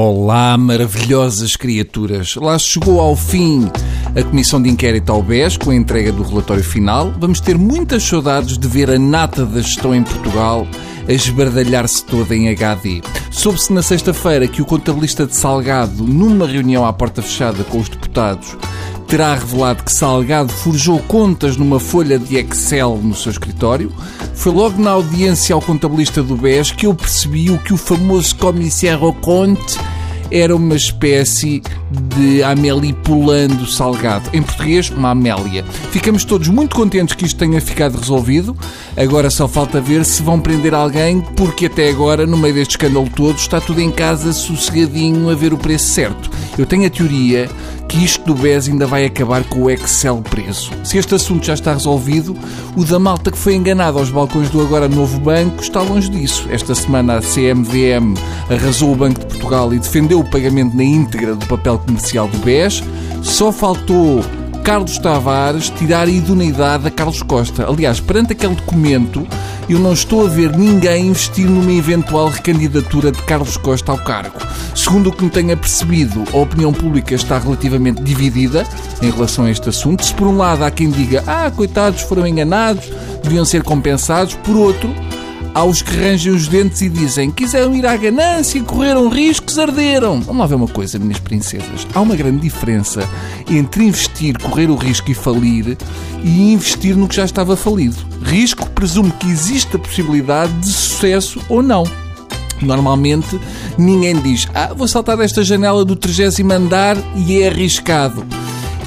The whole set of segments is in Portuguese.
Olá, maravilhosas criaturas! Lá chegou ao fim a comissão de inquérito ao BES com a entrega do relatório final. Vamos ter muitas saudades de ver a nata da gestão em Portugal a esbardalhar-se toda em HD. Soube-se na sexta-feira que o contabilista de Salgado, numa reunião à porta fechada com os deputados, terá revelado que Salgado forjou contas numa folha de Excel no seu escritório. Foi logo na audiência ao contabilista do BES que eu percebi o que o famoso commissaire au compte era uma espécie de Amélie pulando salgado. Em português, uma Amélia. Ficamos todos muito contentes que isto tenha ficado resolvido. Agora só falta ver se vão prender alguém, porque até agora, no meio deste escândalo todo, está tudo em casa sossegadinho a ver o preço certo. Eu tenho a teoria que isto do BES ainda vai acabar com o Excel preso. Se este assunto já está resolvido, o da malta que foi enganado aos balcões do agora novo banco está longe disso. Esta semana a CMVM arrasou o Banco de Portugal e defendeu o pagamento na íntegra do papel comercial do BES. Só faltou Carlos Tavares tirar a idoneidade a Carlos Costa. Aliás, perante aquele documento, eu não estou a ver ninguém investir numa eventual recandidatura de Carlos Costa ao cargo. Segundo o que me tenha percebido, a opinião pública está relativamente dividida em relação a este assunto. Se por um lado há quem diga, ah, coitados, foram enganados, deviam ser compensados, por outro, há os que rangem os dentes e dizem quiseram ir à ganância, correram riscos, arderam. Vamos lá ver uma coisa, minhas princesas. Há uma grande diferença entre investir, correr o risco e falir e investir no que já estava falido. Risco presume que existe a possibilidade de sucesso ou não. Normalmente ninguém diz, ah, vou saltar desta janela do 30 andar e é arriscado.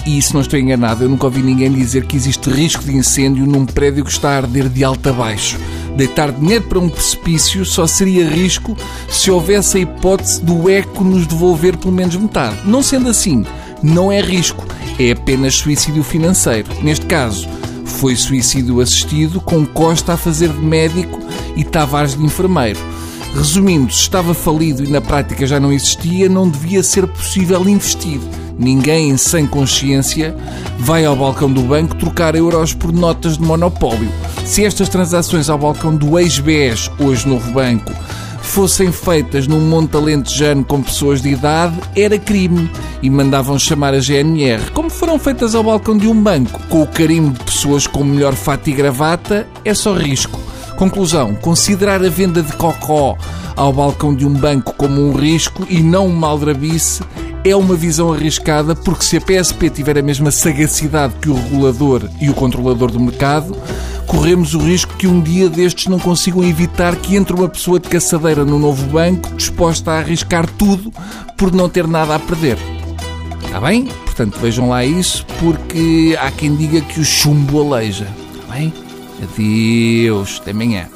E se não estou enganado, eu nunca ouvi ninguém dizer que existe risco de incêndio num prédio que está a arder de alto a baixo. Deitar dinheiro para um precipício só seria risco se houvesse a hipótese do eco nos devolver pelo menos metade. Não sendo assim, não é risco, é apenas suicídio financeiro. Neste caso, foi suicídio assistido, com Costa a fazer de médico e Tavares de enfermeiro. Resumindo, se estava falido e na prática já não existia, não devia ser possível investir. Ninguém sem consciência vai ao balcão do banco trocar euros por notas de monopólio. Se estas transações ao balcão do ex-BES, hoje novo banco, fossem feitas num monte alentejano com pessoas de idade, era crime e mandavam chamar a GNR. Como foram feitas ao balcão de um banco, com o carimbo de pessoas com melhor fato e gravata, é só risco. Conclusão: considerar a venda de cocó ao balcão de um banco como um risco e não uma aldrabice é uma visão arriscada porque se a PSP tiver a mesma sagacidade que o regulador e o controlador do mercado, corremos o risco que um dia destes não consigam evitar que entre uma pessoa de caçadeira no novo banco disposta a arriscar tudo por não ter nada a perder. Está bem? Portanto, vejam lá isso porque há quem diga que o chumbo aleija. Está bem? Adeus. Até amanhã.